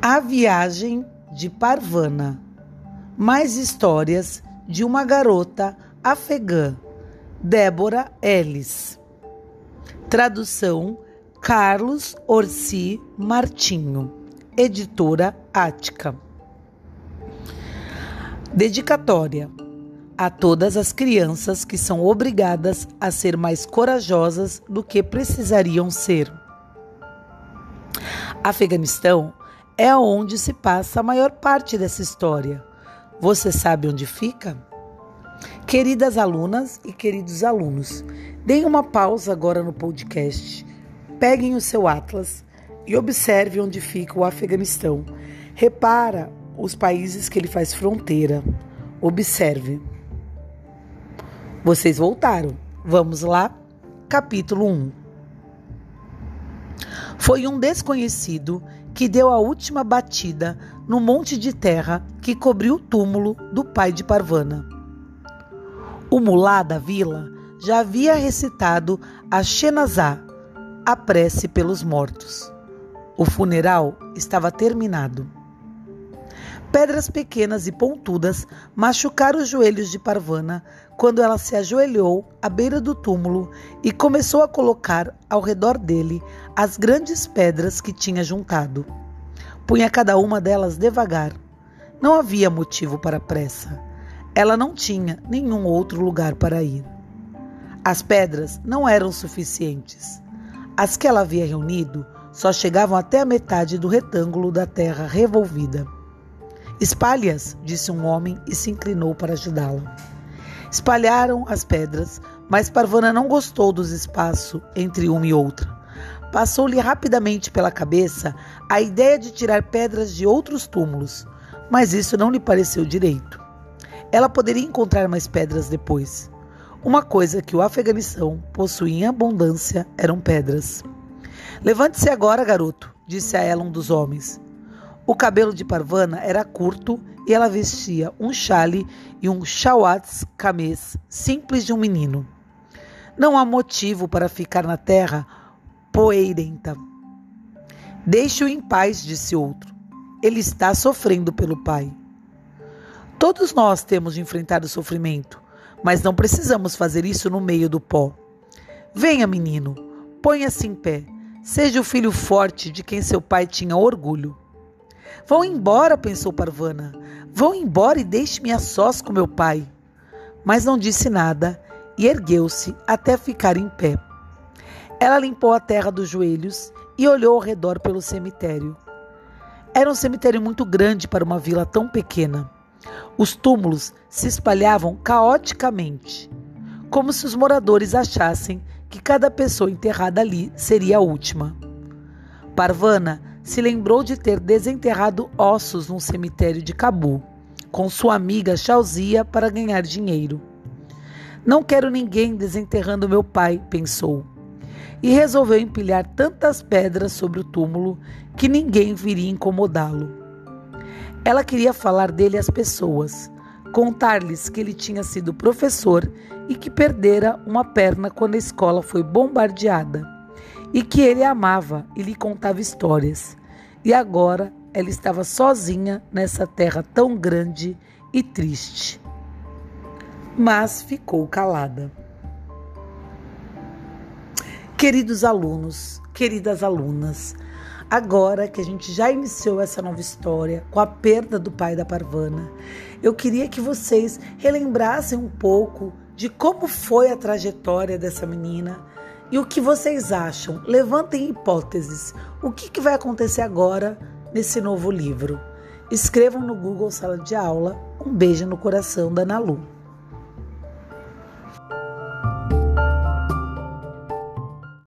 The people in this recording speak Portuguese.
A Viagem de Parvana. Mais histórias de uma garota afegã, Débora Ellis. Tradução Carlos Orsi Martinho. Editora Ática. Dedicatória a todas as crianças que são obrigadas a ser mais corajosas do que precisariam ser. Afeganistão é onde se passa a maior parte dessa história. Você sabe onde fica? Queridas alunas e queridos alunos, deem uma pausa agora no podcast. Peguem o seu atlas e observe onde fica o Afeganistão. Repara os países que ele faz fronteira. Observe. Vocês voltaram. Vamos lá? Capítulo 1. Foi um desconhecido que deu a última batida no monte de terra que cobriu o túmulo do pai de Parvana. O mulá da vila já havia recitado a Shenazá, a prece pelos mortos. O funeral estava terminado. Pedras pequenas e pontudas machucaram os joelhos de Parvana quando ela se ajoelhou à beira do túmulo e começou a colocar ao redor dele as grandes pedras que tinha juntado. Punha cada uma delas devagar. Não havia motivo para pressa. Ela não tinha nenhum outro lugar para ir. As pedras não eram suficientes. As que ela havia reunido só chegavam até a metade do retângulo da terra revolvida. Espalhe-as, disse um homem e se inclinou para ajudá-la. Espalharam as pedras, mas Parvana não gostou dos espaços entre uma e outra. Passou-lhe rapidamente pela cabeça a ideia de tirar pedras de outros túmulos, mas isso não lhe pareceu direito. Ela poderia encontrar mais pedras depois. Uma coisa que o Afeganistão possuía em abundância eram pedras. Levante-se agora, garoto, disse a ela um dos homens. O cabelo de Parvana era curto e ela vestia um chale e um shawats camês simples de um menino. Não há motivo para ficar na terra poeirenta. Deixe-o em paz, disse outro. Ele está sofrendo pelo pai. Todos nós temos de enfrentar o sofrimento, mas não precisamos fazer isso no meio do pó. Venha, menino, ponha-se em pé. Seja o filho forte de quem seu pai tinha orgulho. Vão embora, pensou Parvana. Vão embora e deixe-me a sós com meu pai. Mas não disse nada e ergueu-se até ficar em pé. Ela limpou a terra dos joelhos e olhou ao redor pelo cemitério. Era um cemitério muito grande para uma vila tão pequena. Os túmulos se espalhavam caoticamente, como se os moradores achassem que cada pessoa enterrada ali seria a última. Parvana se lembrou de ter desenterrado ossos num cemitério de Cabu, com sua amiga Chauzia para ganhar dinheiro. Não quero ninguém desenterrando meu pai, pensou, e resolveu empilhar tantas pedras sobre o túmulo que ninguém viria incomodá-lo. Ela queria falar dele às pessoas, contar-lhes que ele tinha sido professor e que perdera uma perna quando a escola foi bombardeada e que ele amava e lhe contava histórias. E agora ela estava sozinha nessa terra tão grande e triste. Mas ficou calada. Queridos alunos, queridas alunas, agora que a gente já iniciou essa nova história com a perda do pai da Parvana, eu queria que vocês relembrassem um pouco de como foi a trajetória dessa menina e o que vocês acham? Levantem hipóteses. O que, que vai acontecer agora nesse novo livro? Escrevam no Google Sala de Aula. Um beijo no coração da Nalu.